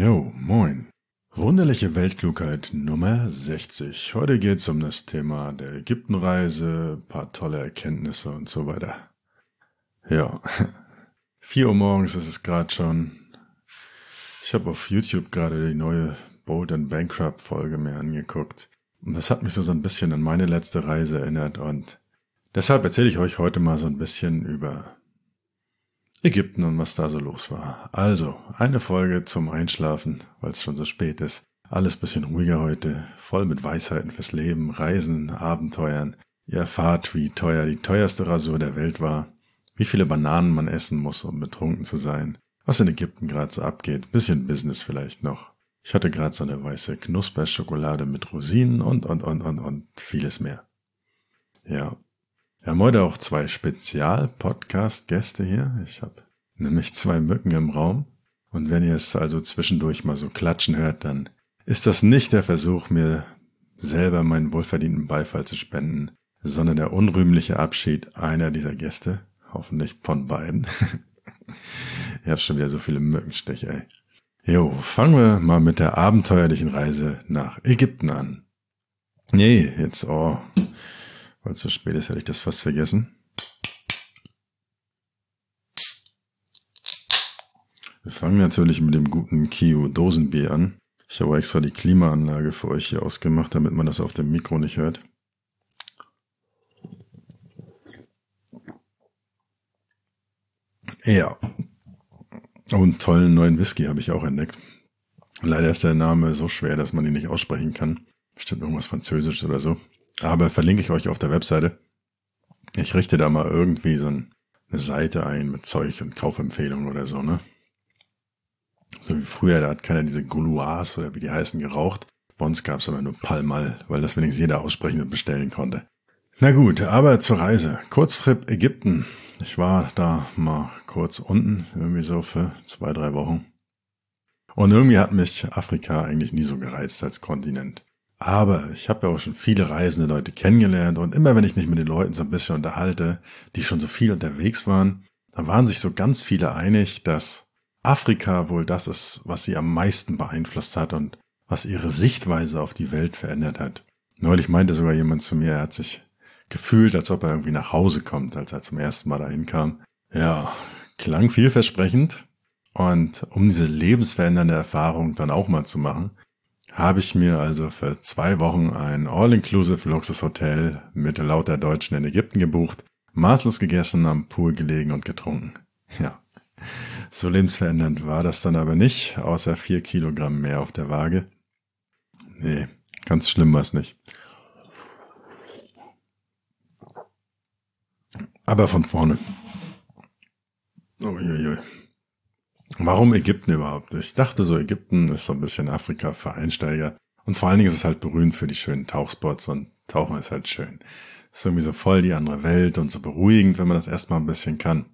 Jo, moin. Wunderliche Weltklugheit Nummer 60. Heute geht's um das Thema der Ägyptenreise, paar tolle Erkenntnisse und so weiter. Ja, 4 Uhr morgens ist es gerade schon. Ich habe auf YouTube gerade die neue Bold and Bankrupt Folge mir angeguckt. Und das hat mich so, so ein bisschen an meine letzte Reise erinnert und deshalb erzähle ich euch heute mal so ein bisschen über Ägypten und was da so los war. Also, eine Folge zum Einschlafen, weil es schon so spät ist. Alles bisschen ruhiger heute, voll mit Weisheiten fürs Leben, Reisen, Abenteuern. Ihr erfahrt, wie teuer die teuerste Rasur der Welt war, wie viele Bananen man essen muss, um betrunken zu sein, was in Ägypten gerade so abgeht, bisschen Business vielleicht noch. Ich hatte gerade so eine weiße Knusperschokolade mit Rosinen und, und, und, und, und vieles mehr. Ja, wir haben heute auch zwei Spezial-Podcast-Gäste hier. Ich habe nämlich zwei Mücken im Raum. Und wenn ihr es also zwischendurch mal so klatschen hört, dann ist das nicht der Versuch, mir selber meinen wohlverdienten Beifall zu spenden, sondern der unrühmliche Abschied einer dieser Gäste. Hoffentlich von beiden. ich habe schon wieder so viele Mückenstiche, ey. Jo, fangen wir mal mit der abenteuerlichen Reise nach Ägypten an. Nee, jetzt, oh, weil so spät ist, hätte ich das fast vergessen. Wir fangen natürlich mit dem guten Kio Dosenbier an. Ich habe extra die Klimaanlage für euch hier ausgemacht, damit man das auf dem Mikro nicht hört. Ja. Und tollen neuen Whisky habe ich auch entdeckt. Leider ist der Name so schwer, dass man ihn nicht aussprechen kann. Bestimmt irgendwas Französisches oder so. Aber verlinke ich euch auf der Webseite. Ich richte da mal irgendwie so eine Seite ein mit Zeug und Kaufempfehlungen oder so, ne? So wie früher, da hat keiner diese Gouloirs oder wie die heißen geraucht. Bei uns gab es aber nur Palmal, weil das wenigstens jeder aussprechen und bestellen konnte. Na gut, aber zur Reise. Kurztrip Ägypten. Ich war da mal kurz unten, irgendwie so für zwei, drei Wochen. Und irgendwie hat mich Afrika eigentlich nie so gereizt als Kontinent. Aber ich habe ja auch schon viele reisende Leute kennengelernt und immer wenn ich mich mit den Leuten so ein bisschen unterhalte, die schon so viel unterwegs waren, dann waren sich so ganz viele einig, dass Afrika wohl das ist, was sie am meisten beeinflusst hat und was ihre Sichtweise auf die Welt verändert hat. Neulich meinte sogar jemand zu mir, er hat sich gefühlt, als ob er irgendwie nach Hause kommt, als er zum ersten Mal dahin kam. Ja, klang vielversprechend. Und um diese lebensverändernde Erfahrung dann auch mal zu machen, habe ich mir also für zwei Wochen ein All-Inclusive Luxushotel mit lauter Deutschen in Ägypten gebucht, maßlos gegessen, am Pool gelegen und getrunken. Ja, so lebensverändernd war das dann aber nicht, außer vier Kilogramm mehr auf der Waage. Nee, ganz schlimm war es nicht. Aber von vorne. Uiuiui. Warum Ägypten überhaupt? Ich dachte so, Ägypten ist so ein bisschen Afrika für Einsteiger. Und vor allen Dingen ist es halt berühmt für die schönen Tauchspots und Tauchen ist halt schön. Ist irgendwie so voll die andere Welt und so beruhigend, wenn man das erstmal ein bisschen kann.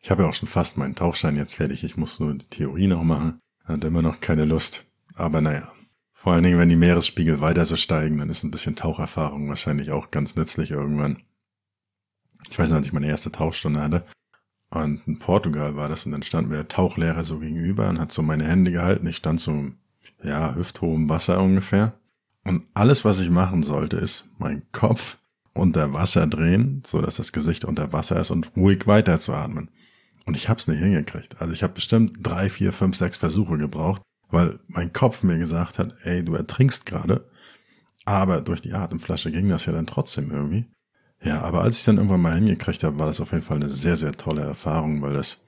Ich habe ja auch schon fast meinen Tauchschein jetzt fertig. Ich muss nur die Theorie noch machen. Hat immer noch keine Lust. Aber naja. Vor allen Dingen, wenn die Meeresspiegel weiter so steigen, dann ist ein bisschen Taucherfahrung wahrscheinlich auch ganz nützlich irgendwann. Ich weiß nicht, als ich meine erste Tauchstunde hatte, und in Portugal war das und dann stand mir der Tauchlehrer so gegenüber und hat so meine Hände gehalten. Ich stand so, ja, hüfthohem Wasser ungefähr. Und alles, was ich machen sollte, ist meinen Kopf unter Wasser drehen, so dass das Gesicht unter Wasser ist und ruhig weiterzuatmen. Und ich hab's nicht hingekriegt. Also ich habe bestimmt drei, vier, fünf, sechs Versuche gebraucht, weil mein Kopf mir gesagt hat, ey, du ertrinkst gerade. Aber durch die Atemflasche ging das ja dann trotzdem irgendwie. Ja, aber als ich dann irgendwann mal hingekriegt habe, war das auf jeden Fall eine sehr, sehr tolle Erfahrung, weil das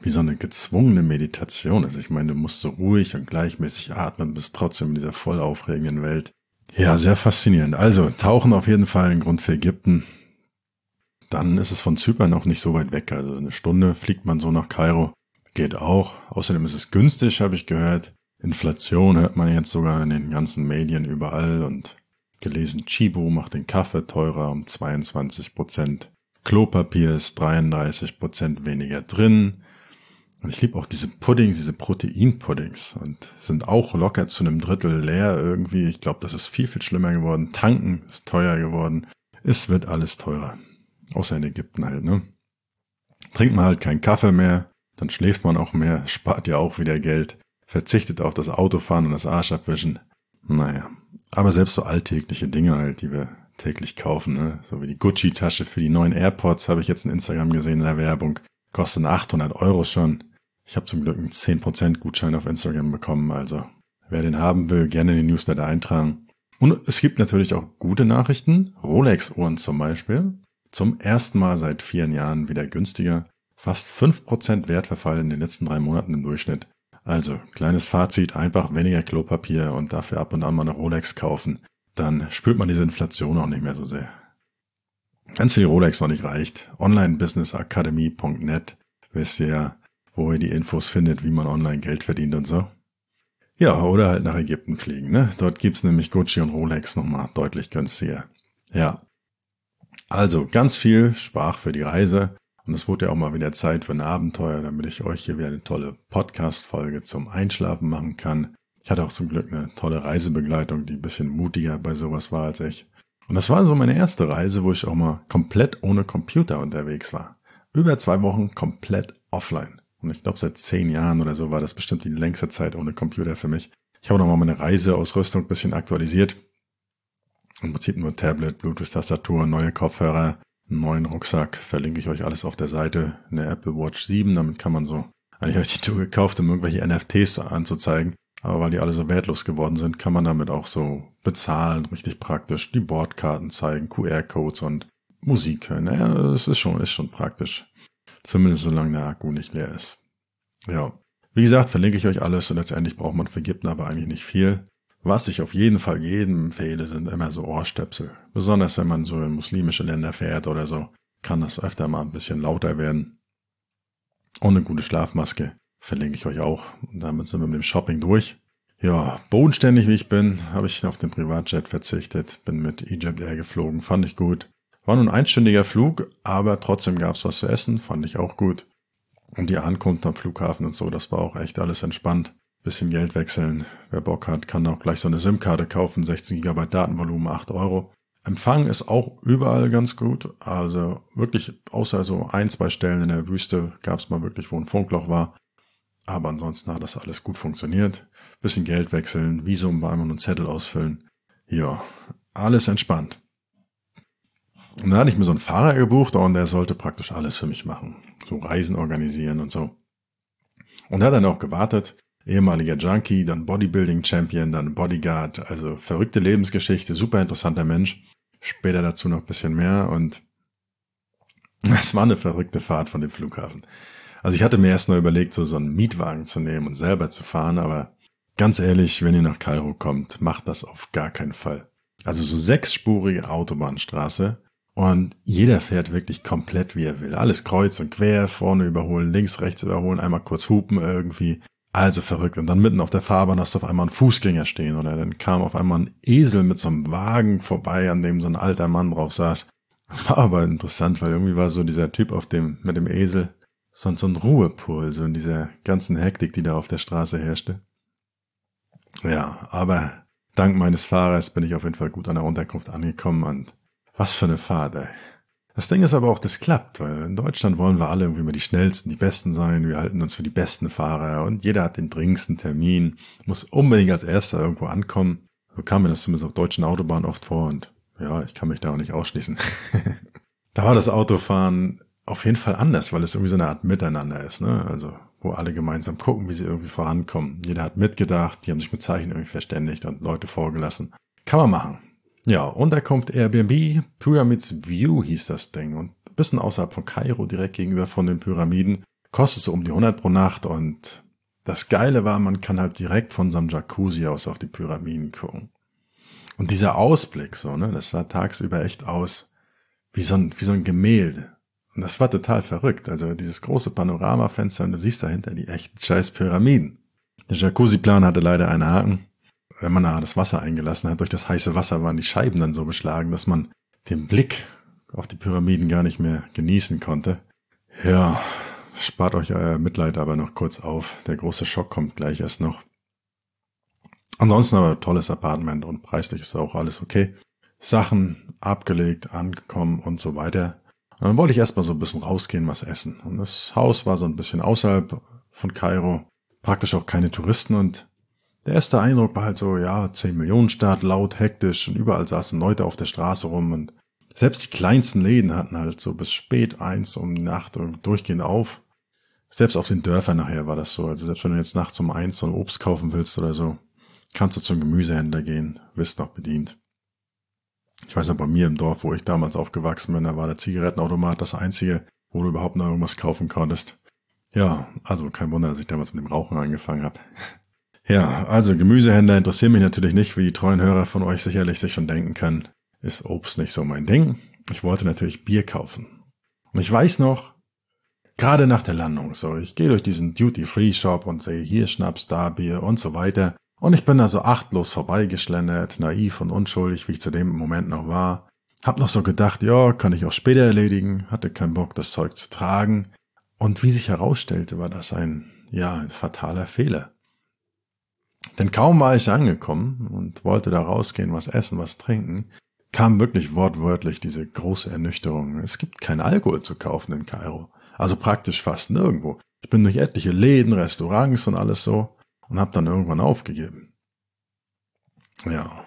wie so eine gezwungene Meditation ist. Ich meine, du musst so ruhig und gleichmäßig atmen, bist trotzdem in dieser voll aufregenden Welt. Ja, sehr faszinierend. Also, tauchen auf jeden Fall ein Grund für Ägypten. Dann ist es von Zypern noch nicht so weit weg. Also eine Stunde fliegt man so nach Kairo. Geht auch. Außerdem ist es günstig, habe ich gehört. Inflation hört man jetzt sogar in den ganzen Medien überall und gelesen, Chibo macht den Kaffee teurer um 22 Prozent. Klopapier ist 33 Prozent weniger drin. Und ich liebe auch diese Puddings, diese Proteinpuddings und sind auch locker zu einem Drittel leer irgendwie. Ich glaube, das ist viel, viel schlimmer geworden. Tanken ist teuer geworden. Es wird alles teurer. Außer in Ägypten halt, ne? Trinkt man halt keinen Kaffee mehr, dann schläft man auch mehr, spart ja auch wieder Geld. verzichtet auf das Autofahren und das Arschabwischen. Naja, aber selbst so alltägliche Dinge halt, die wir täglich kaufen, ne? so wie die Gucci-Tasche für die neuen AirPods, habe ich jetzt in Instagram gesehen in der Werbung, kosten 800 Euro schon. Ich habe zum Glück einen 10% Gutschein auf Instagram bekommen, also wer den haben will, gerne in die Newsletter eintragen. Und es gibt natürlich auch gute Nachrichten, Rolex-Uhren zum Beispiel, zum ersten Mal seit vielen Jahren wieder günstiger, fast 5% Wertverfall in den letzten drei Monaten im Durchschnitt. Also, kleines Fazit, einfach weniger Klopapier und dafür ab und an mal eine Rolex kaufen. Dann spürt man diese Inflation auch nicht mehr so sehr. Wenn es für die Rolex noch nicht reicht, onlinebusinessacademy.net wisst ihr ja, wo ihr die Infos findet, wie man online Geld verdient und so. Ja, oder halt nach Ägypten fliegen, ne? Dort gibt's nämlich Gucci und Rolex nochmal deutlich günstiger. Ja. Also, ganz viel Sprach für die Reise. Und es wurde ja auch mal wieder Zeit für ein Abenteuer, damit ich euch hier wieder eine tolle Podcast-Folge zum Einschlafen machen kann. Ich hatte auch zum Glück eine tolle Reisebegleitung, die ein bisschen mutiger bei sowas war als ich. Und das war so meine erste Reise, wo ich auch mal komplett ohne Computer unterwegs war. Über zwei Wochen komplett offline. Und ich glaube, seit zehn Jahren oder so war das bestimmt die längste Zeit ohne Computer für mich. Ich habe nochmal meine Reiseausrüstung ein bisschen aktualisiert. Im Prinzip nur Tablet, Bluetooth-Tastatur, neue Kopfhörer, neuen Rucksack. Verlinke ich euch alles auf der Seite. Eine Apple Watch 7, damit kann man so, eigentlich habe ich die Tour gekauft, um irgendwelche NFTs anzuzeigen. Aber weil die alle so wertlos geworden sind, kann man damit auch so bezahlen, richtig praktisch. Die Bordkarten zeigen, QR-Codes und Musik hören. Naja, es ist schon, ist schon praktisch. Zumindest solange der Akku nicht leer ist. Ja. Wie gesagt, verlinke ich euch alles und letztendlich braucht man für Gipten aber eigentlich nicht viel. Was ich auf jeden Fall jedem empfehle, sind immer so Ohrstöpsel. Besonders wenn man so in muslimische Länder fährt oder so, kann das öfter mal ein bisschen lauter werden. Und eine gute Schlafmaske verlinke ich euch auch. Und damit sind wir mit dem Shopping durch. Ja, bodenständig wie ich bin, habe ich auf den Privatjet verzichtet, bin mit Egypt Air geflogen, fand ich gut. War nun ein einstündiger Flug, aber trotzdem gab's was zu essen, fand ich auch gut. Und die Ankunft am Flughafen und so, das war auch echt alles entspannt. Bisschen Geld wechseln. Wer Bock hat, kann auch gleich so eine SIM-Karte kaufen, 16 GB Datenvolumen, 8 Euro. Empfang ist auch überall ganz gut. Also wirklich, außer so ein, zwei Stellen in der Wüste gab's mal wirklich, wo ein Funkloch war. Aber ansonsten hat das alles gut funktioniert. Bisschen Geld wechseln, Visum bei einmal einen Zettel ausfüllen. Ja, alles entspannt. Und dann hatte ich mir so einen Fahrer gebucht und der sollte praktisch alles für mich machen. So Reisen organisieren und so. Und er hat dann auch gewartet. Ehemaliger Junkie, dann Bodybuilding-Champion, dann Bodyguard. Also verrückte Lebensgeschichte, super interessanter Mensch. Später dazu noch bisschen mehr und es war eine verrückte Fahrt von dem Flughafen. Also ich hatte mir erst mal überlegt, so, so einen Mietwagen zu nehmen und selber zu fahren, aber ganz ehrlich, wenn ihr nach Kairo kommt, macht das auf gar keinen Fall. Also so sechsspurige Autobahnstraße und jeder fährt wirklich komplett wie er will. Alles kreuz und quer, vorne überholen, links, rechts überholen, einmal kurz hupen irgendwie. Also verrückt. Und dann mitten auf der Fahrbahn hast du auf einmal einen Fußgänger stehen oder dann kam auf einmal ein Esel mit so einem Wagen vorbei, an dem so ein alter Mann drauf saß. War aber interessant, weil irgendwie war so dieser Typ auf dem, mit dem Esel, so, so ein Ruhepol, so in dieser ganzen Hektik, die da auf der Straße herrschte. Ja, aber dank meines Fahrers bin ich auf jeden Fall gut an der Unterkunft angekommen und was für eine Fahrt, ey. Das Ding ist aber auch, das klappt, weil in Deutschland wollen wir alle irgendwie mal die schnellsten, die besten sein. Wir halten uns für die besten Fahrer und jeder hat den dringendsten Termin, muss unbedingt als erster irgendwo ankommen. So kam mir das zumindest auf deutschen Autobahnen oft vor und ja, ich kann mich da auch nicht ausschließen. da war das Autofahren auf jeden Fall anders, weil es irgendwie so eine Art Miteinander ist, ne? Also, wo alle gemeinsam gucken, wie sie irgendwie vorankommen. Jeder hat mitgedacht, die haben sich mit Zeichen irgendwie verständigt und Leute vorgelassen. Kann man machen. Ja, und da kommt Airbnb, Pyramids View hieß das Ding und ein bisschen außerhalb von Kairo, direkt gegenüber von den Pyramiden. Kostet so um die 100 pro Nacht und das Geile war, man kann halt direkt von seinem Jacuzzi aus auf die Pyramiden gucken. Und dieser Ausblick, so, ne, das sah tagsüber echt aus wie so ein, wie so ein Gemälde. Und das war total verrückt. Also dieses große Panoramafenster und du siehst dahinter die echten scheiß Pyramiden. Der Jacuzzi-Plan hatte leider einen Haken wenn man da das Wasser eingelassen hat, durch das heiße Wasser waren die Scheiben dann so beschlagen, dass man den Blick auf die Pyramiden gar nicht mehr genießen konnte. Ja, spart euch euer Mitleid aber noch kurz auf. Der große Schock kommt gleich erst noch. Ansonsten aber tolles Apartment und preislich ist auch alles okay. Sachen abgelegt, angekommen und so weiter. Und dann wollte ich erstmal so ein bisschen rausgehen, was essen. Und das Haus war so ein bisschen außerhalb von Kairo praktisch auch keine Touristen und der erste Eindruck war halt so, ja, 10 Millionen Stadt, laut, hektisch und überall saßen Leute auf der Straße rum und selbst die kleinsten Läden hatten halt so bis spät eins um die Nacht durchgehend auf. Selbst auf den Dörfern nachher war das so. Also selbst wenn du jetzt nachts um eins so ein Obst kaufen willst oder so, kannst du zum Gemüsehändler gehen, wirst noch bedient. Ich weiß noch, bei mir im Dorf, wo ich damals aufgewachsen bin, da war der Zigarettenautomat das einzige, wo du überhaupt noch irgendwas kaufen konntest. Ja, also kein Wunder, dass ich damals mit dem Rauchen angefangen habe. Ja, also Gemüsehändler interessieren mich natürlich nicht, wie die treuen Hörer von euch sicherlich sich schon denken können. Ist Obst nicht so mein Ding. Ich wollte natürlich Bier kaufen. Und ich weiß noch, gerade nach der Landung, so, ich gehe durch diesen Duty-Free-Shop und sehe hier Schnaps, da Bier und so weiter. Und ich bin da so achtlos vorbeigeschlendert, naiv und unschuldig, wie ich zu dem Moment noch war. Hab noch so gedacht, ja, kann ich auch später erledigen, hatte keinen Bock, das Zeug zu tragen. Und wie sich herausstellte, war das ein, ja, ein fataler Fehler. Denn kaum war ich angekommen und wollte da rausgehen, was essen, was trinken, kam wirklich wortwörtlich diese große Ernüchterung. Es gibt kein Alkohol zu kaufen in Kairo. Also praktisch fast nirgendwo. Ich bin durch etliche Läden, Restaurants und alles so und habe dann irgendwann aufgegeben. Ja,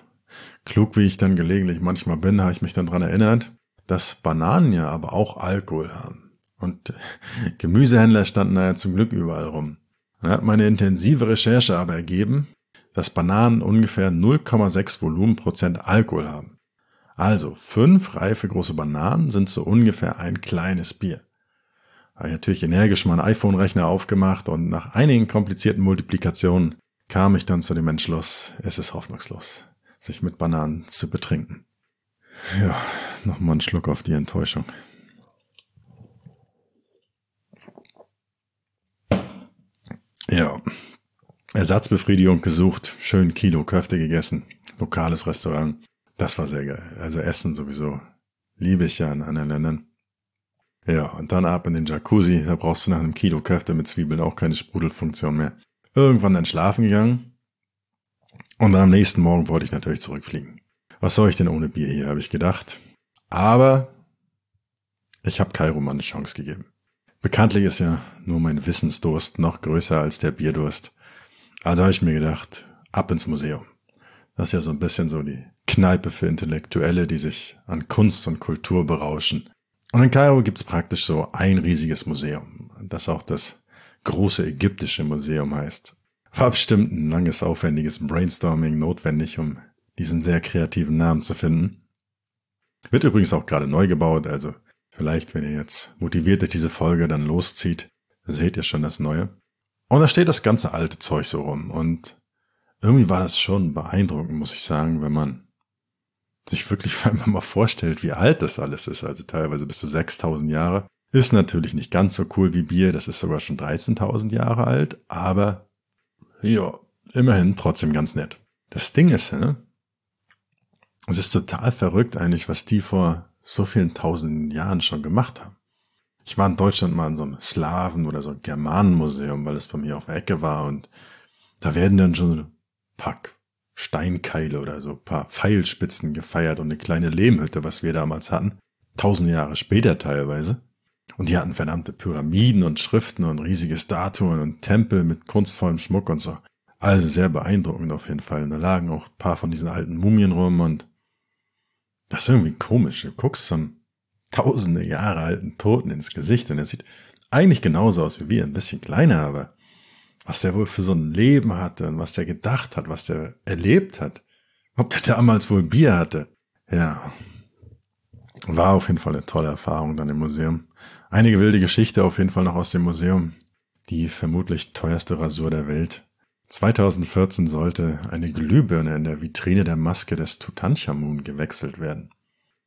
klug wie ich dann gelegentlich manchmal bin, habe ich mich dann dran erinnert, dass Bananen ja aber auch Alkohol haben. Und Gemüsehändler standen da ja zum Glück überall rum. Hat meine intensive Recherche aber ergeben, dass Bananen ungefähr 0,6 Volumenprozent Alkohol haben. Also fünf reife große Bananen sind so ungefähr ein kleines Bier habe ich natürlich energisch meinen iPhone-Rechner aufgemacht und nach einigen komplizierten Multiplikationen kam ich dann zu dem Entschluss, es ist hoffnungslos, sich mit Bananen zu betrinken. Ja, nochmal einen Schluck auf die Enttäuschung. Ja, Ersatzbefriedigung gesucht, schön Kilo Köfte gegessen, lokales Restaurant. Das war sehr geil. Also Essen sowieso liebe ich ja in anderen Ländern. Ja, und dann ab in den Jacuzzi, da brauchst du nach einem Kilo Köfte mit Zwiebeln auch keine Sprudelfunktion mehr. Irgendwann dann schlafen gegangen. Und dann am nächsten Morgen wollte ich natürlich zurückfliegen. Was soll ich denn ohne Bier hier, habe ich gedacht. Aber ich habe Kairo mal eine Chance gegeben. Bekanntlich ist ja nur mein Wissensdurst noch größer als der Bierdurst. Also habe ich mir gedacht, ab ins Museum. Das ist ja so ein bisschen so die Kneipe für Intellektuelle, die sich an Kunst und Kultur berauschen. Und in Kairo gibt's praktisch so ein riesiges Museum, das auch das große ägyptische Museum heißt. War bestimmt ein langes, aufwendiges Brainstorming notwendig, um diesen sehr kreativen Namen zu finden. Wird übrigens auch gerade neu gebaut, also vielleicht, wenn ihr jetzt motiviert durch diese Folge dann loszieht, seht ihr schon das Neue. Und da steht das ganze alte Zeug so rum und irgendwie war das schon beeindruckend, muss ich sagen, wenn man sich wirklich einmal mal vorstellt, wie alt das alles ist, also teilweise bis zu 6000 Jahre, ist natürlich nicht ganz so cool wie Bier, das ist sogar schon 13.000 Jahre alt, aber ja, immerhin trotzdem ganz nett. Das Ding ist, ne? es ist total verrückt eigentlich, was die vor so vielen tausenden Jahren schon gemacht haben. Ich war in Deutschland mal in so einem Slaven- oder so Germanenmuseum, weil es bei mir auf der Ecke war und da werden dann schon Pack Steinkeile oder so paar Pfeilspitzen gefeiert und eine kleine Lehmhütte, was wir damals hatten. Tausend Jahre später teilweise. Und die hatten verdammte Pyramiden und Schriften und riesige Statuen und Tempel mit kunstvollem Schmuck und so. Also sehr beeindruckend auf jeden Fall. Und da lagen auch ein paar von diesen alten Mumien rum und das ist irgendwie komisch. Du guckst zum tausende Jahre alten Toten ins Gesicht und er sieht eigentlich genauso aus wie wir, ein bisschen kleiner, aber was der wohl für so ein Leben hatte und was der gedacht hat, was der erlebt hat. Ob der damals wohl Bier hatte. Ja. War auf jeden Fall eine tolle Erfahrung dann im Museum. Einige wilde Geschichte auf jeden Fall noch aus dem Museum. Die vermutlich teuerste Rasur der Welt. 2014 sollte eine Glühbirne in der Vitrine der Maske des Tutanchamun gewechselt werden.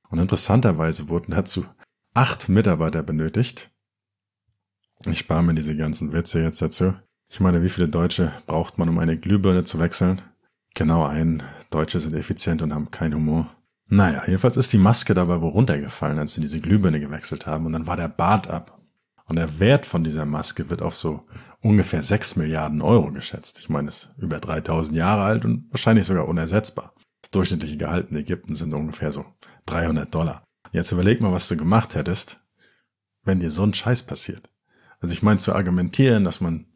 Und interessanterweise wurden dazu acht Mitarbeiter benötigt. Ich spare mir diese ganzen Witze jetzt dazu. Ich meine, wie viele Deutsche braucht man, um eine Glühbirne zu wechseln? Genau ein. Deutsche sind effizient und haben keinen Humor. Naja, jedenfalls ist die Maske dabei wohl runtergefallen, als sie diese Glühbirne gewechselt haben und dann war der Bart ab. Und der Wert von dieser Maske wird auf so ungefähr 6 Milliarden Euro geschätzt. Ich meine, es ist über 3000 Jahre alt und wahrscheinlich sogar unersetzbar. Das durchschnittliche Gehalt in Ägypten sind ungefähr so 300 Dollar. Jetzt überleg mal, was du gemacht hättest, wenn dir so ein Scheiß passiert. Also ich meine zu argumentieren, dass man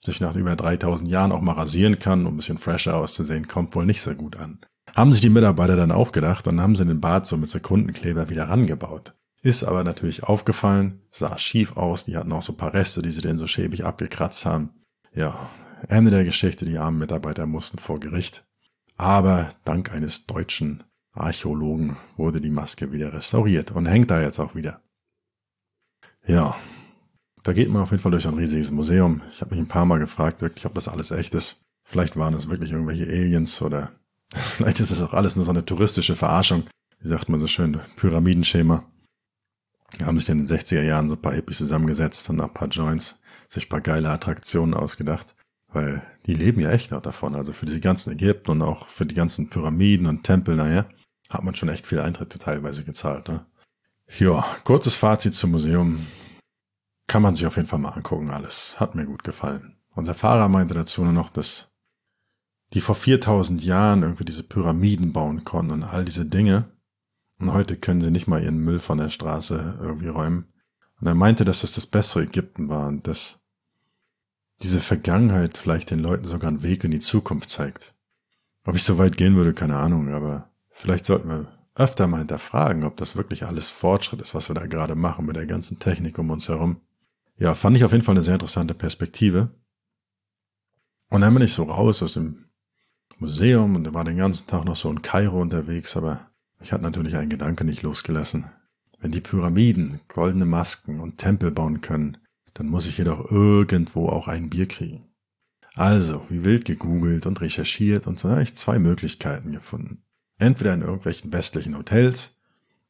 sich nach über 3000 Jahren auch mal rasieren kann, um ein bisschen fresher auszusehen, kommt wohl nicht so gut an. Haben sich die Mitarbeiter dann auch gedacht und haben sie den Bart so mit Sekundenkleber wieder rangebaut. Ist aber natürlich aufgefallen, sah schief aus, die hatten auch so ein paar Reste, die sie denn so schäbig abgekratzt haben. Ja, Ende der Geschichte, die armen Mitarbeiter mussten vor Gericht. Aber dank eines deutschen Archäologen wurde die Maske wieder restauriert und hängt da jetzt auch wieder. Ja, da geht man auf jeden Fall durch ein riesiges Museum. Ich habe mich ein paar Mal gefragt, wirklich, ob das alles echt ist. Vielleicht waren es wirklich irgendwelche Aliens oder vielleicht ist es auch alles nur so eine touristische Verarschung. Wie sagt man so schön, Pyramidenschema. Haben sich in den 60er Jahren so ein paar Hippies zusammengesetzt und nach ein paar Joints sich ein paar geile Attraktionen ausgedacht. Weil die leben ja echt noch davon. Also für diese ganzen Ägypten und auch für die ganzen Pyramiden und Tempel, naja, hat man schon echt viel Eintritte teilweise gezahlt. Ne? Ja, kurzes Fazit zum Museum. Kann man sich auf jeden Fall mal angucken, alles. Hat mir gut gefallen. Unser Fahrer meinte dazu nur noch, dass die vor 4000 Jahren irgendwie diese Pyramiden bauen konnten und all diese Dinge. Und heute können sie nicht mal ihren Müll von der Straße irgendwie räumen. Und er meinte, dass das das bessere Ägypten war und dass diese Vergangenheit vielleicht den Leuten sogar einen Weg in die Zukunft zeigt. Ob ich so weit gehen würde, keine Ahnung, aber vielleicht sollten wir öfter mal hinterfragen, ob das wirklich alles Fortschritt ist, was wir da gerade machen mit der ganzen Technik um uns herum. Ja, fand ich auf jeden Fall eine sehr interessante Perspektive. Und dann bin ich so raus aus dem Museum und war den ganzen Tag noch so in Kairo unterwegs, aber ich hatte natürlich einen Gedanke nicht losgelassen. Wenn die Pyramiden goldene Masken und Tempel bauen können, dann muss ich jedoch irgendwo auch ein Bier kriegen. Also, wie wild gegoogelt und recherchiert und so habe ich zwei Möglichkeiten gefunden. Entweder in irgendwelchen westlichen Hotels,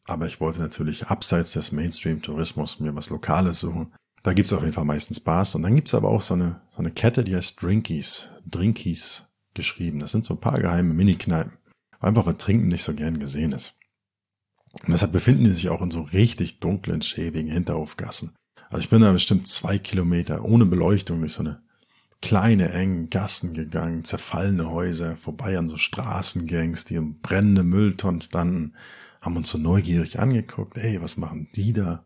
aber ich wollte natürlich abseits des Mainstream-Tourismus mir was Lokales suchen. Da gibt's auf jeden Fall meistens Bars und dann gibt's aber auch so eine, so eine Kette, die heißt Drinkies, Drinkies geschrieben. Das sind so ein paar geheime Mini-Kneipen. Einfach weil Trinken nicht so gern gesehen ist. Und deshalb befinden die sich auch in so richtig dunklen, schäbigen Hinterhofgassen. Also ich bin da bestimmt zwei Kilometer ohne Beleuchtung durch so eine kleine, engen Gassen gegangen, zerfallene Häuser, vorbei an so Straßengangs, die im brennende Mülltonnen standen, haben uns so neugierig angeguckt, ey, was machen die da?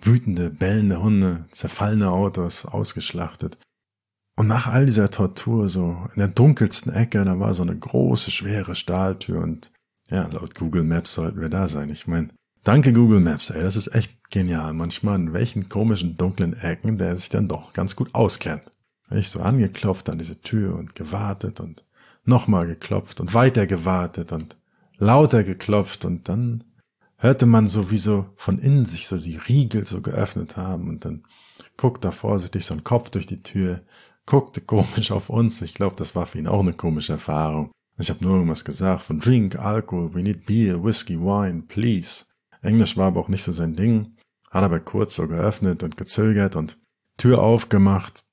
Wütende, bellende Hunde, zerfallene Autos, ausgeschlachtet. Und nach all dieser Tortur, so in der dunkelsten Ecke, da war so eine große, schwere Stahltür und ja, laut Google Maps sollten wir da sein. Ich meine, Danke Google Maps, ey, das ist echt genial. Manchmal in welchen komischen dunklen Ecken der sich dann doch ganz gut auskennt. Ich so angeklopft an diese Tür und gewartet und nochmal geklopft und weiter gewartet und lauter geklopft und dann hörte man so wie so von innen sich so die Riegel so geöffnet haben und dann guckte da vorsichtig so ein Kopf durch die Tür, guckte komisch auf uns. Ich glaube, das war für ihn auch eine komische Erfahrung. Ich habe nur irgendwas gesagt von Drink, Alkohol, we need beer, whiskey, wine, please. Englisch war aber auch nicht so sein Ding, hat aber kurz so geöffnet und gezögert und Tür aufgemacht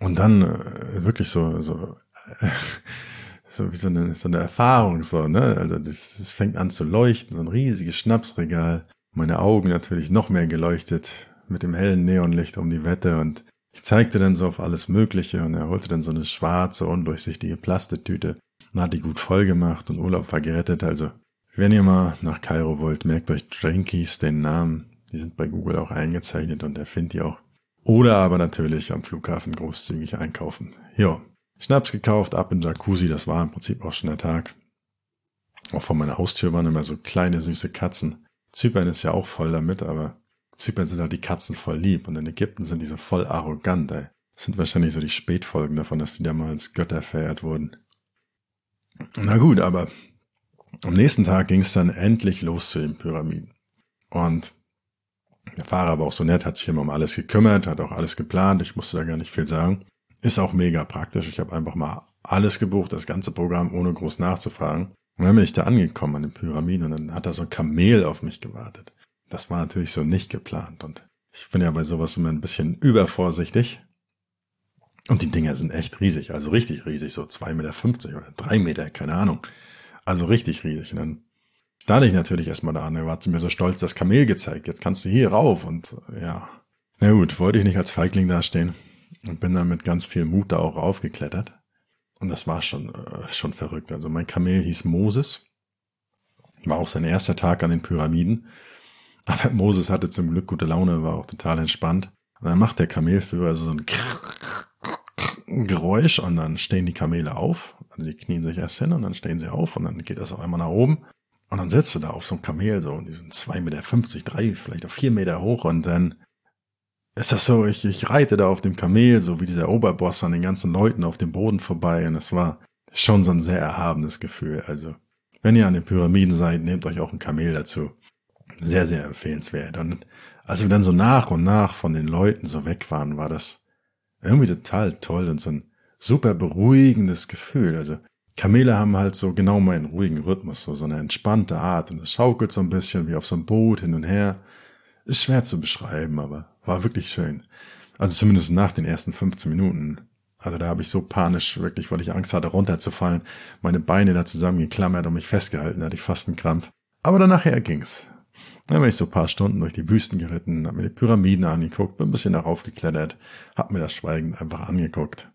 und dann äh, wirklich so, so, äh, so wie so eine, so eine Erfahrung, so, ne? Also es fängt an zu leuchten, so ein riesiges Schnapsregal. Meine Augen natürlich noch mehr geleuchtet mit dem hellen Neonlicht um die Wette und ich zeigte dann so auf alles Mögliche und er holte dann so eine schwarze, undurchsichtige Plastetüte und hat die gut voll gemacht und Urlaub war gerettet, also wenn ihr mal nach Kairo wollt, merkt euch Drinkies den Namen. Die sind bei Google auch eingezeichnet und erfindet ihr auch. Oder aber natürlich am Flughafen großzügig einkaufen. Jo, Schnaps gekauft, ab in Jacuzzi, das war im Prinzip auch schon der Tag. Auch vor meiner Haustür waren immer so kleine süße Katzen. Zypern ist ja auch voll damit, aber Zypern sind halt die Katzen voll lieb und in Ägypten sind die so voll arrogant, ey. Das sind wahrscheinlich so die Spätfolgen davon, dass die da mal als Götter verehrt wurden. Na gut, aber am nächsten Tag ging es dann endlich los zu den Pyramiden. Und der Fahrer war auch so nett, hat sich immer um alles gekümmert, hat auch alles geplant. Ich musste da gar nicht viel sagen. Ist auch mega praktisch. Ich habe einfach mal alles gebucht, das ganze Programm, ohne groß nachzufragen. Und dann bin ich da angekommen an den Pyramiden und dann hat da so ein Kamel auf mich gewartet. Das war natürlich so nicht geplant und ich bin ja bei sowas immer ein bisschen übervorsichtig. Und die Dinger sind echt riesig, also richtig riesig, so 2,50 Meter oder 3 Meter, keine Ahnung. Also richtig riesig. Und dann stand ich natürlich erstmal da und er war zu mir so stolz das Kamel gezeigt. Jetzt kannst du hier rauf und ja. Na gut, wollte ich nicht als Feigling dastehen und bin dann mit ganz viel Mut da auch raufgeklettert. Und das war schon, äh, schon verrückt. Also mein Kamel hieß Moses. War auch sein erster Tag an den Pyramiden. Aber Moses hatte zum Glück gute Laune, war auch total entspannt. Und dann macht der Kamelführer so ein Geräusch und dann stehen die Kamele auf. Also die knien sich erst hin und dann stehen sie auf und dann geht das auf einmal nach oben. Und dann sitzt du da auf so einem Kamel, so, und die sind zwei Meter, fünfzig, drei, vielleicht auch vier Meter hoch und dann ist das so, ich, ich reite da auf dem Kamel, so wie dieser Oberboss an den ganzen Leuten auf dem Boden vorbei und es war schon so ein sehr erhabenes Gefühl. Also, wenn ihr an den Pyramiden seid, nehmt euch auch ein Kamel dazu. Sehr, sehr empfehlenswert. Und als wir dann so nach und nach von den Leuten so weg waren, war das irgendwie total toll und so ein super beruhigendes Gefühl. Also Kamele haben halt so genau meinen ruhigen Rhythmus, so, so eine entspannte Art und es schaukelt so ein bisschen wie auf so einem Boot hin und her. Ist schwer zu beschreiben, aber war wirklich schön. Also zumindest nach den ersten 15 Minuten. Also da habe ich so panisch, wirklich, weil ich Angst hatte, runterzufallen, meine Beine da zusammengeklammert und mich festgehalten, da hatte ich fast einen Krampf. Aber dann nachher ging's. Dann bin ich so ein paar Stunden durch die Wüsten geritten, hab mir die Pyramiden angeguckt, bin ein bisschen darauf geklettert, hab mir das schweigend einfach angeguckt.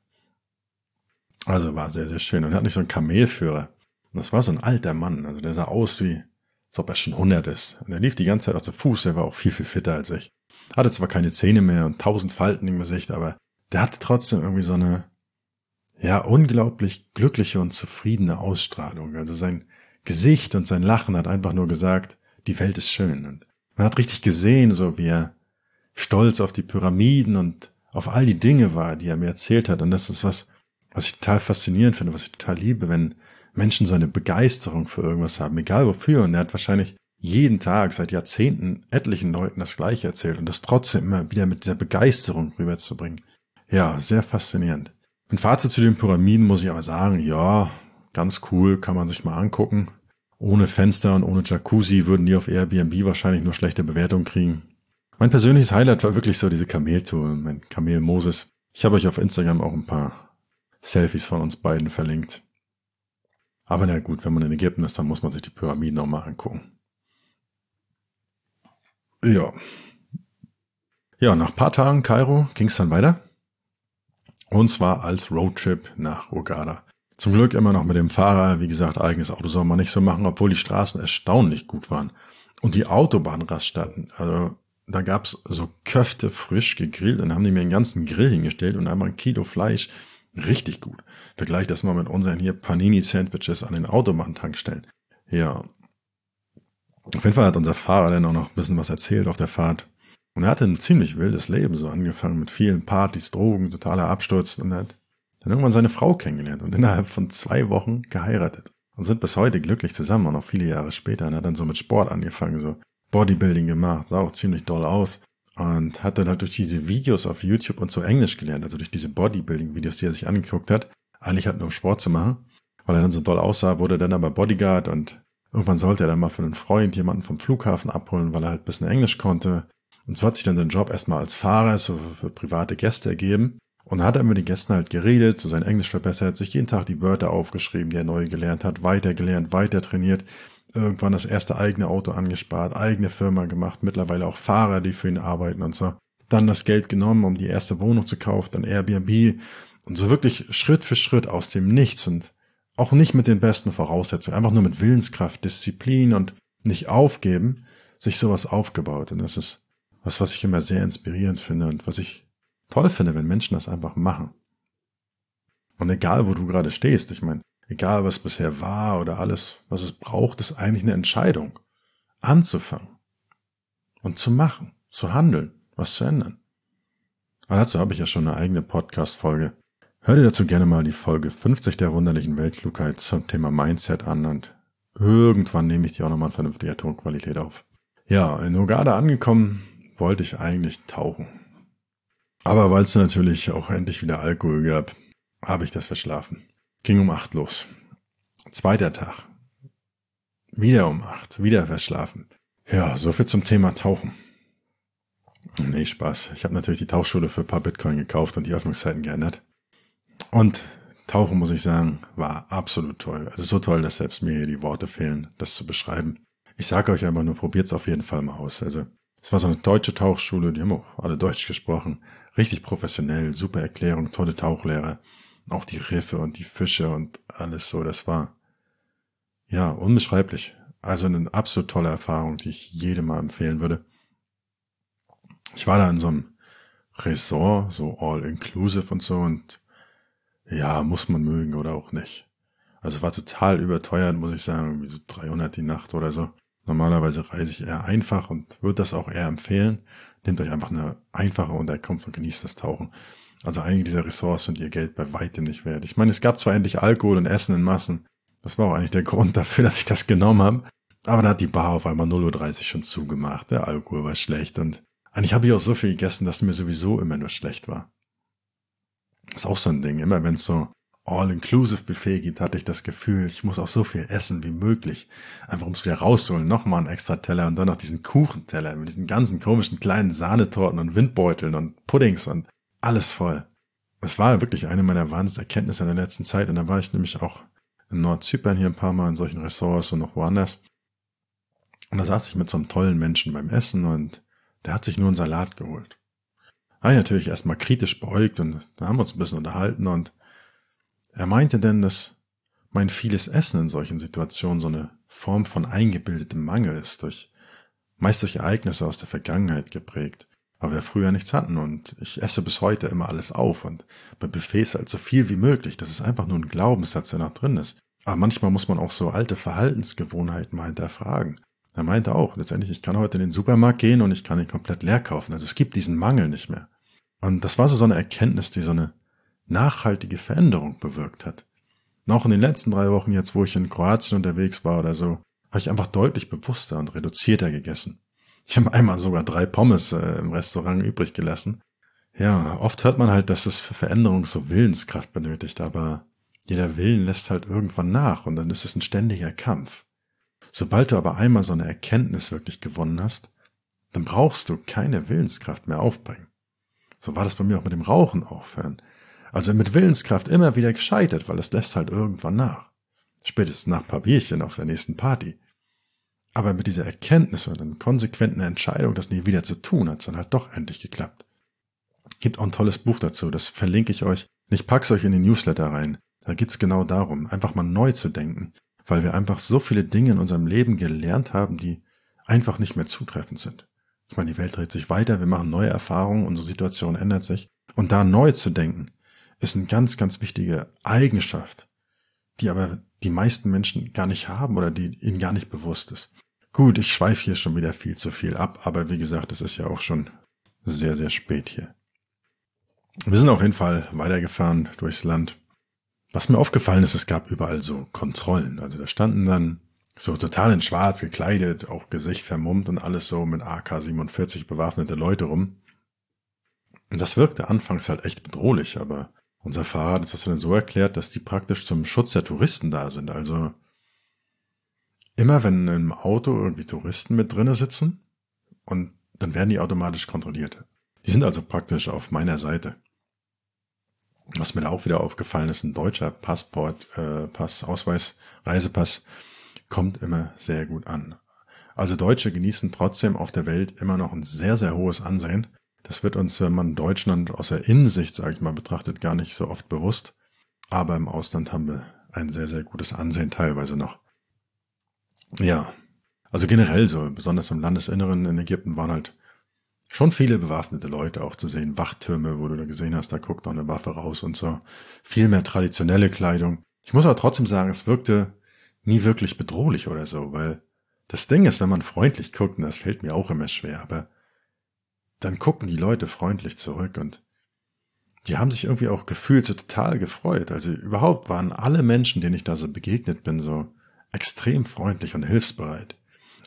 Also war sehr, sehr schön. Und er hat nicht so einen Kamelführer. Und das war so ein alter Mann. Also der sah aus wie, als ob er schon 100 ist. Und er lief die ganze Zeit auf dem Fuß. Er war auch viel, viel fitter als ich. Hatte zwar keine Zähne mehr und tausend Falten im Gesicht, aber der hatte trotzdem irgendwie so eine, ja, unglaublich glückliche und zufriedene Ausstrahlung. Also sein Gesicht und sein Lachen hat einfach nur gesagt, die Welt ist schön. Und man hat richtig gesehen, so wie er stolz auf die Pyramiden und auf all die Dinge war, die er mir erzählt hat. Und das ist was, was ich total faszinierend finde, was ich total liebe, wenn Menschen so eine Begeisterung für irgendwas haben, egal wofür. Und er hat wahrscheinlich jeden Tag seit Jahrzehnten etlichen Leuten das Gleiche erzählt und das trotzdem immer wieder mit dieser Begeisterung rüberzubringen. Ja, sehr faszinierend. Ein Fazit zu den Pyramiden muss ich aber sagen, ja, ganz cool, kann man sich mal angucken. Ohne Fenster und ohne Jacuzzi würden die auf Airbnb wahrscheinlich nur schlechte Bewertungen kriegen. Mein persönliches Highlight war wirklich so diese Kameltour, mein Kamel Moses. Ich habe euch auf Instagram auch ein paar Selfies von uns beiden verlinkt. Aber na gut, wenn man in Ägypten ist, dann muss man sich die Pyramiden nochmal angucken. Ja. Ja, nach paar Tagen Kairo ging es dann weiter. Und zwar als Roadtrip nach Uganda. Zum Glück immer noch mit dem Fahrer. Wie gesagt, eigenes Auto soll man nicht so machen, obwohl die Straßen erstaunlich gut waren. Und die Autobahnraststätten, also da gab's so Köfte frisch gegrillt. Dann haben die mir einen ganzen Grill hingestellt und einmal ein Kilo Fleisch Richtig gut. Vergleich das mal mit unseren hier Panini-Sandwiches an den Autobahntankstellen. Ja. Auf jeden Fall hat unser Fahrer dann auch noch ein bisschen was erzählt auf der Fahrt. Und er hatte ein ziemlich wildes Leben, so angefangen mit vielen Partys, Drogen, totaler Absturz und er hat dann irgendwann seine Frau kennengelernt und innerhalb von zwei Wochen geheiratet. Und sind bis heute glücklich zusammen, auch noch viele Jahre später. Und hat dann so mit Sport angefangen, so Bodybuilding gemacht, sah auch ziemlich doll aus und hat dann halt durch diese Videos auf YouTube und so Englisch gelernt, also durch diese Bodybuilding-Videos, die er sich angeguckt hat. Eigentlich halt nur um Sport zu machen, weil er dann so doll aussah, wurde dann aber Bodyguard und irgendwann sollte er dann mal für einen Freund jemanden vom Flughafen abholen, weil er halt ein bisschen Englisch konnte. Und so hat sich dann sein Job erstmal als Fahrer so für private Gäste ergeben. Und hat er mit den Gästen halt geredet, so sein Englisch verbessert, sich jeden Tag die Wörter aufgeschrieben, die er neu gelernt hat, weiter gelernt, weiter trainiert irgendwann das erste eigene Auto angespart, eigene Firma gemacht, mittlerweile auch Fahrer, die für ihn arbeiten und so. Dann das Geld genommen, um die erste Wohnung zu kaufen, dann Airbnb und so wirklich Schritt für Schritt aus dem Nichts und auch nicht mit den besten Voraussetzungen, einfach nur mit Willenskraft, Disziplin und nicht aufgeben, sich sowas aufgebaut. Und das ist was, was ich immer sehr inspirierend finde und was ich toll finde, wenn Menschen das einfach machen. Und egal, wo du gerade stehst, ich meine, egal was bisher war oder alles, was es braucht, ist eigentlich eine Entscheidung. Anzufangen und zu machen, zu handeln, was zu ändern. Aber dazu habe ich ja schon eine eigene Podcast-Folge. Hör dir dazu gerne mal die Folge 50 der wunderlichen Weltklugheit zum Thema Mindset an und irgendwann nehme ich die auch nochmal in vernünftiger Tonqualität auf. Ja, in Uganda angekommen, wollte ich eigentlich tauchen. Aber weil es natürlich auch endlich wieder Alkohol gab, habe ich das verschlafen. Ging um acht los. Zweiter Tag. Wieder um acht. Wieder verschlafen. Ja, so viel zum Thema Tauchen. Nee, Spaß. Ich habe natürlich die Tauchschule für ein paar Bitcoin gekauft und die Öffnungszeiten geändert. Und Tauchen, muss ich sagen, war absolut toll. Also so toll, dass selbst mir hier die Worte fehlen, das zu beschreiben. Ich sage euch einfach nur, probiert's auf jeden Fall mal aus. Also, es war so eine deutsche Tauchschule, die haben auch alle Deutsch gesprochen. Richtig professionell, super Erklärung, tolle Tauchlehrer. Auch die Riffe und die Fische und alles so, das war ja unbeschreiblich. Also eine absolut tolle Erfahrung, die ich jedem mal empfehlen würde. Ich war da in so einem Resort, so all inclusive und so und ja, muss man mögen oder auch nicht. Also war total überteuert, muss ich sagen, irgendwie so 300 die Nacht oder so. Normalerweise reise ich eher einfach und würde das auch eher empfehlen. Nehmt euch einfach eine einfache Unterkunft und genießt das Tauchen. Also einige dieser Ressorts sind ihr Geld bei weitem nicht wert. Ich meine, es gab zwar endlich Alkohol und Essen in Massen. Das war auch eigentlich der Grund dafür, dass ich das genommen habe. Aber da hat die Bar auf einmal 0.30 Uhr schon zugemacht. Der Alkohol war schlecht und eigentlich habe ich auch so viel gegessen, dass mir sowieso immer nur schlecht war. Das ist auch so ein Ding. Immer wenn es so All-Inclusive-Buffet gibt, hatte ich das Gefühl, ich muss auch so viel essen wie möglich. Einfach um es wieder rausholen. Nochmal einen extra Teller und dann noch diesen Kuchenteller mit diesen ganzen komischen kleinen Sahnetorten und Windbeuteln und Puddings und alles voll. Es war wirklich eine meiner Wahnsinnserkenntnisse in der letzten Zeit und da war ich nämlich auch in Nordzypern hier ein paar Mal in solchen Ressorts und noch woanders. Und da saß ich mit so einem tollen Menschen beim Essen und der hat sich nur einen Salat geholt. Habe ich natürlich erstmal kritisch beäugt und da haben wir uns ein bisschen unterhalten und er meinte denn, dass mein vieles Essen in solchen Situationen so eine Form von eingebildetem Mangel ist, durch, meist durch Ereignisse aus der Vergangenheit geprägt, weil wir früher nichts hatten und ich esse bis heute immer alles auf und bei Buffets halt so viel wie möglich. Das ist einfach nur ein Glaubenssatz, der noch drin ist. Aber manchmal muss man auch so alte Verhaltensgewohnheiten mal hinterfragen. Er meinte auch, letztendlich, ich kann heute in den Supermarkt gehen und ich kann ihn komplett leer kaufen. Also es gibt diesen Mangel nicht mehr. Und das war so, so eine Erkenntnis, die so eine nachhaltige Veränderung bewirkt hat. Noch in den letzten drei Wochen jetzt, wo ich in Kroatien unterwegs war oder so, habe ich einfach deutlich bewusster und reduzierter gegessen. Ich habe einmal sogar drei Pommes äh, im Restaurant übrig gelassen. Ja, oft hört man halt, dass es für Veränderung so Willenskraft benötigt, aber jeder Willen lässt halt irgendwann nach und dann ist es ein ständiger Kampf. Sobald du aber einmal so eine Erkenntnis wirklich gewonnen hast, dann brauchst du keine Willenskraft mehr aufbringen. So war das bei mir auch mit dem Rauchen aufhören. Also mit Willenskraft immer wieder gescheitert, weil es lässt halt irgendwann nach. Spätestens nach paar Bierchen auf der nächsten Party. Aber mit dieser Erkenntnis und einer konsequenten Entscheidung, das nie wieder zu tun, hat es dann halt doch endlich geklappt. Gibt auch ein tolles Buch dazu, das verlinke ich euch. Ich pack's euch in die Newsletter rein. Da geht's genau darum, einfach mal neu zu denken, weil wir einfach so viele Dinge in unserem Leben gelernt haben, die einfach nicht mehr zutreffend sind. Ich meine, die Welt dreht sich weiter, wir machen neue Erfahrungen, unsere Situation ändert sich. Und da neu zu denken, ist eine ganz, ganz wichtige Eigenschaft, die aber die meisten Menschen gar nicht haben oder die ihnen gar nicht bewusst ist. Gut, ich schweife hier schon wieder viel zu viel ab, aber wie gesagt, es ist ja auch schon sehr, sehr spät hier. Wir sind auf jeden Fall weitergefahren durchs Land. Was mir aufgefallen ist, es gab überall so Kontrollen. Also da standen dann so total in schwarz gekleidet, auch Gesicht vermummt und alles so mit AK-47 bewaffnete Leute rum. Und das wirkte anfangs halt echt bedrohlich, aber unser Fahrer hat das dann so erklärt, dass die praktisch zum Schutz der Touristen da sind. Also immer wenn im Auto irgendwie Touristen mit drinne sitzen und dann werden die automatisch kontrolliert. Die sind also praktisch auf meiner Seite. Was mir da auch wieder aufgefallen ist, ein deutscher Passport, äh, Pass, Ausweis, Reisepass kommt immer sehr gut an. Also Deutsche genießen trotzdem auf der Welt immer noch ein sehr, sehr hohes Ansehen. Das wird uns, wenn man Deutschland aus der Innensicht, sage ich mal, betrachtet, gar nicht so oft bewusst. Aber im Ausland haben wir ein sehr, sehr gutes Ansehen teilweise noch. Ja, also generell so, besonders im Landesinneren in Ägypten waren halt schon viele bewaffnete Leute auch zu sehen. Wachtürme, wo du da gesehen hast, da guckt noch eine Waffe raus und so. Viel mehr traditionelle Kleidung. Ich muss aber trotzdem sagen, es wirkte nie wirklich bedrohlich oder so, weil das Ding ist, wenn man freundlich guckt, und das fällt mir auch immer schwer, aber dann gucken die Leute freundlich zurück und die haben sich irgendwie auch gefühlt so total gefreut. Also überhaupt waren alle Menschen, denen ich da so begegnet bin, so extrem freundlich und hilfsbereit.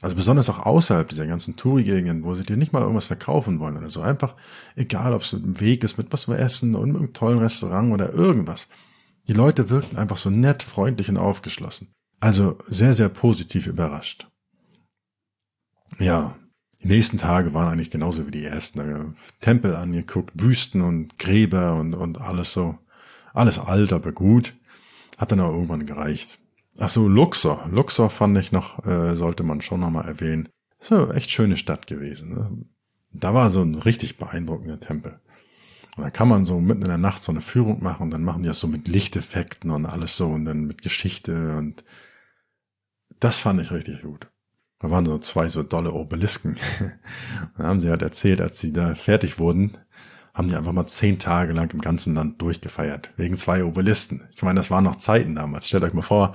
Also besonders auch außerhalb dieser ganzen Touri-Gegenden, wo sie dir nicht mal irgendwas verkaufen wollen oder so. Einfach, egal ob es ein Weg ist mit was wir essen und mit einem tollen Restaurant oder irgendwas. Die Leute wirkten einfach so nett, freundlich und aufgeschlossen. Also sehr, sehr positiv überrascht. Ja, die nächsten Tage waren eigentlich genauso wie die ersten. Tempel angeguckt, Wüsten und Gräber und, und alles so. Alles alt, aber gut. Hat dann auch irgendwann gereicht. Ach so, Luxor. Luxor fand ich noch, äh, sollte man schon nochmal erwähnen. Eine echt schöne Stadt gewesen. Ne? Da war so ein richtig beeindruckender Tempel. Und da kann man so mitten in der Nacht so eine Führung machen und dann machen die das so mit Lichteffekten und alles so und dann mit Geschichte und das fand ich richtig gut. Da waren so zwei so dolle Obelisken. dann haben sie halt erzählt, als sie da fertig wurden, haben die einfach mal zehn Tage lang im ganzen Land durchgefeiert. Wegen zwei Obelisken. Ich meine, das waren noch Zeiten damals. Stellt euch mal vor,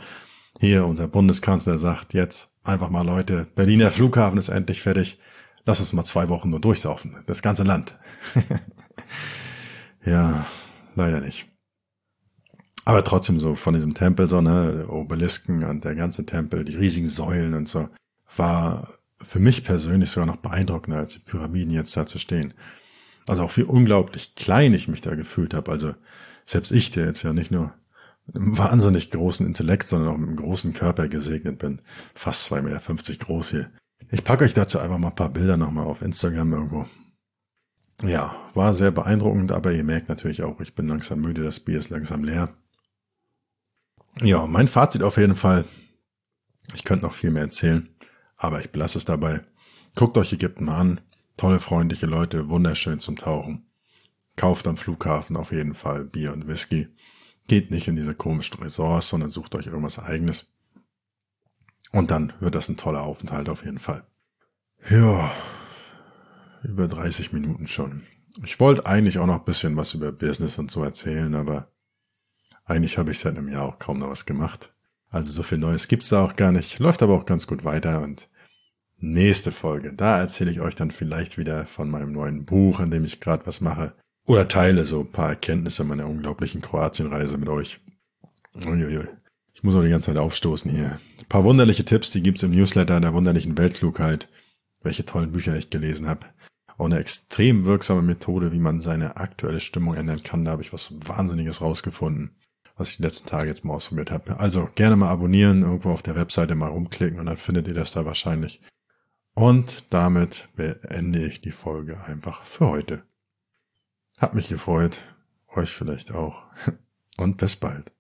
hier unser Bundeskanzler sagt jetzt einfach mal Leute, Berliner Flughafen ist endlich fertig. Lass uns mal zwei Wochen nur durchsaufen. Das ganze Land. ja, leider nicht. Aber trotzdem so von diesem Tempel, so, ne, Obelisken und der ganze Tempel, die riesigen Säulen und so, war für mich persönlich sogar noch beeindruckender als die Pyramiden jetzt da zu stehen. Also auch wie unglaublich klein ich mich da gefühlt habe. Also selbst ich, der jetzt ja nicht nur mit einem wahnsinnig großen Intellekt, sondern auch mit einem großen Körper gesegnet bin. Fast 2,50 Meter groß hier. Ich packe euch dazu einfach mal ein paar Bilder nochmal auf Instagram irgendwo. Ja, war sehr beeindruckend, aber ihr merkt natürlich auch, ich bin langsam müde, das Bier ist langsam leer. Ja, mein Fazit auf jeden Fall. Ich könnte noch viel mehr erzählen, aber ich belasse es dabei. Guckt euch Ägypten an. Tolle, freundliche Leute, wunderschön zum Tauchen. Kauft am Flughafen auf jeden Fall Bier und Whisky. Geht nicht in diese komischen Resorts, sondern sucht euch irgendwas eigenes. Und dann wird das ein toller Aufenthalt auf jeden Fall. Ja, über 30 Minuten schon. Ich wollte eigentlich auch noch ein bisschen was über Business und so erzählen, aber eigentlich habe ich seit einem Jahr auch kaum noch was gemacht. Also so viel Neues gibt's da auch gar nicht. Läuft aber auch ganz gut weiter und nächste Folge, da erzähle ich euch dann vielleicht wieder von meinem neuen Buch, an dem ich gerade was mache. Oder teile so ein paar Erkenntnisse meiner unglaublichen Kroatienreise mit euch. Uiuiui. Ich muss auch die ganze Zeit aufstoßen hier. Ein paar wunderliche Tipps, die gibt's im Newsletter der wunderlichen Weltklugheit. Welche tollen Bücher ich gelesen habe. Auch eine extrem wirksame Methode, wie man seine aktuelle Stimmung ändern kann. Da habe ich was Wahnsinniges rausgefunden was ich die letzten Tage jetzt mal ausprobiert habe. Also gerne mal abonnieren, irgendwo auf der Webseite mal rumklicken und dann findet ihr das da wahrscheinlich. Und damit beende ich die Folge einfach für heute. Hat mich gefreut, euch vielleicht auch. Und bis bald.